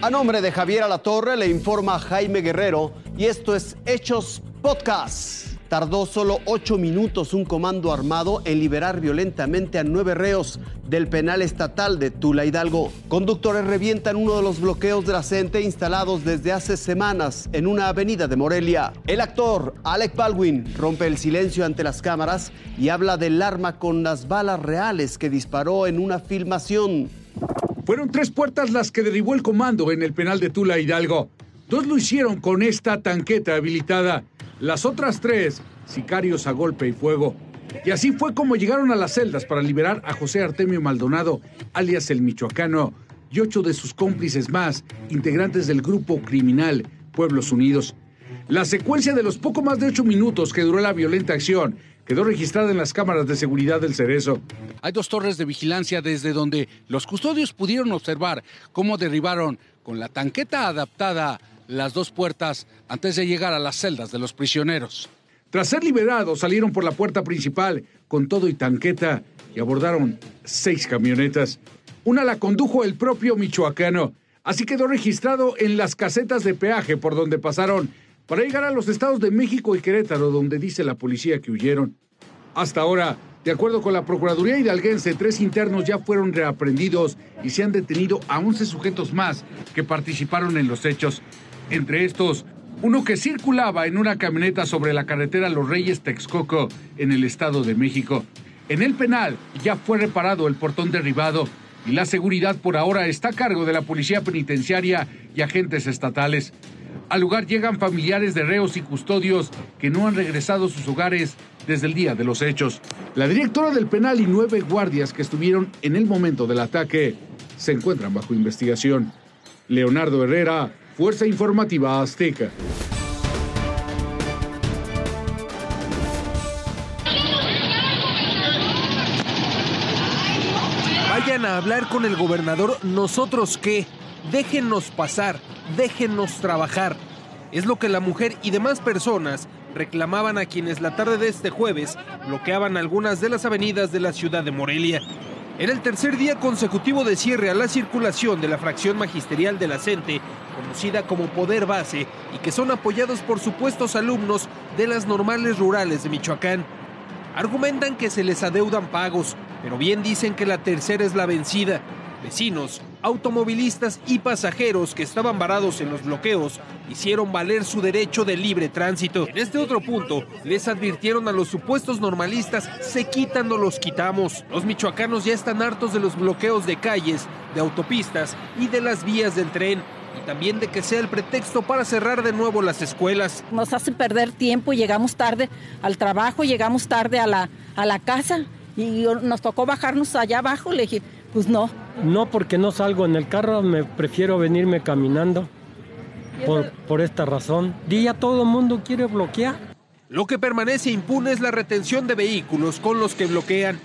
A nombre de Javier Alatorre le informa Jaime Guerrero y esto es Hechos Podcast. Tardó solo ocho minutos un comando armado en liberar violentamente a nueve reos del penal estatal de Tula Hidalgo. Conductores revientan uno de los bloqueos de la CENTE instalados desde hace semanas en una avenida de Morelia. El actor Alec Baldwin rompe el silencio ante las cámaras y habla del arma con las balas reales que disparó en una filmación. Fueron tres puertas las que derribó el comando en el penal de Tula Hidalgo. Dos lo hicieron con esta tanqueta habilitada. Las otras tres, sicarios a golpe y fuego. Y así fue como llegaron a las celdas para liberar a José Artemio Maldonado, alias el Michoacano, y ocho de sus cómplices más, integrantes del grupo criminal Pueblos Unidos. La secuencia de los poco más de ocho minutos que duró la violenta acción quedó registrada en las cámaras de seguridad del Cerezo. Hay dos torres de vigilancia desde donde los custodios pudieron observar cómo derribaron con la tanqueta adaptada las dos puertas antes de llegar a las celdas de los prisioneros. Tras ser liberados, salieron por la puerta principal con todo y tanqueta y abordaron seis camionetas. Una la condujo el propio michoacano. Así quedó registrado en las casetas de peaje por donde pasaron para llegar a los estados de México y Querétaro, donde dice la policía que huyeron. Hasta ahora, de acuerdo con la Procuraduría Hidalguense, tres internos ya fueron reaprendidos y se han detenido a 11 sujetos más que participaron en los hechos. Entre estos, uno que circulaba en una camioneta sobre la carretera Los Reyes Texcoco en el Estado de México. En el penal ya fue reparado el portón derribado y la seguridad por ahora está a cargo de la Policía Penitenciaria y agentes estatales. Al lugar llegan familiares de reos y custodios que no han regresado a sus hogares desde el día de los hechos. La directora del penal y nueve guardias que estuvieron en el momento del ataque se encuentran bajo investigación. Leonardo Herrera, Fuerza Informativa Azteca. Vayan a hablar con el gobernador, nosotros qué, déjennos pasar, déjennos trabajar. Es lo que la mujer y demás personas reclamaban a quienes la tarde de este jueves bloqueaban algunas de las avenidas de la ciudad de Morelia. Era el tercer día consecutivo de cierre a la circulación de la fracción magisterial de la CENTE, conocida como Poder Base, y que son apoyados por supuestos alumnos de las normales rurales de Michoacán. Argumentan que se les adeudan pagos, pero bien dicen que la tercera es la vencida. Vecinos, automovilistas y pasajeros que estaban varados en los bloqueos hicieron valer su derecho de libre tránsito. En este otro punto, les advirtieron a los supuestos normalistas, se quitan o los quitamos. Los michoacanos ya están hartos de los bloqueos de calles, de autopistas y de las vías del tren. Y también de que sea el pretexto para cerrar de nuevo las escuelas. Nos hacen perder tiempo, llegamos tarde al trabajo, llegamos tarde a la, a la casa y nos tocó bajarnos allá abajo. Le dije, pues no, no, porque no salgo en el carro, me prefiero venirme caminando. Por, por, esta razón. Día todo el mundo quiere bloquear. Lo que permanece impune es la retención de vehículos con los que bloquean.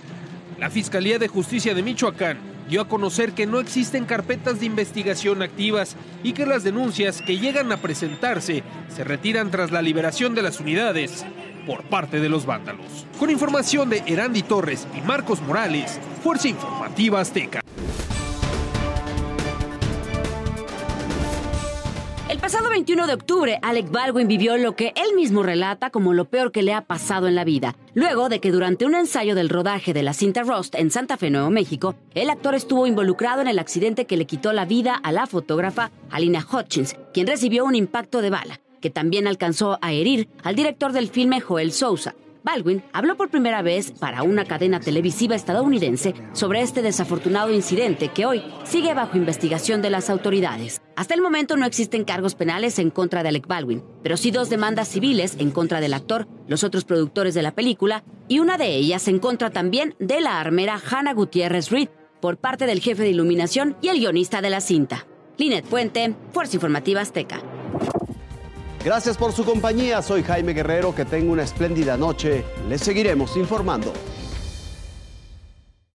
La Fiscalía de Justicia de Michoacán dio a conocer que no existen carpetas de investigación activas y que las denuncias que llegan a presentarse se retiran tras la liberación de las unidades por parte de los vándalos. Con información de Erandi Torres y Marcos Morales, Fuerza Informativa Azteca. El pasado 21 de octubre, Alec Baldwin vivió lo que él mismo relata como lo peor que le ha pasado en la vida. Luego de que durante un ensayo del rodaje de la cinta Rust en Santa Fe, Nuevo México, el actor estuvo involucrado en el accidente que le quitó la vida a la fotógrafa Alina Hutchins, quien recibió un impacto de bala, que también alcanzó a herir al director del filme Joel Sousa. Baldwin habló por primera vez para una cadena televisiva estadounidense sobre este desafortunado incidente que hoy sigue bajo investigación de las autoridades. Hasta el momento no existen cargos penales en contra de Alec Baldwin, pero sí dos demandas civiles en contra del actor, los otros productores de la película y una de ellas en contra también de la armera Hannah Gutiérrez Reed por parte del jefe de iluminación y el guionista de la cinta. Linet Puente, Fuerza Informativa Azteca. Gracias por su compañía. Soy Jaime Guerrero. Que tenga una espléndida noche. Les seguiremos informando.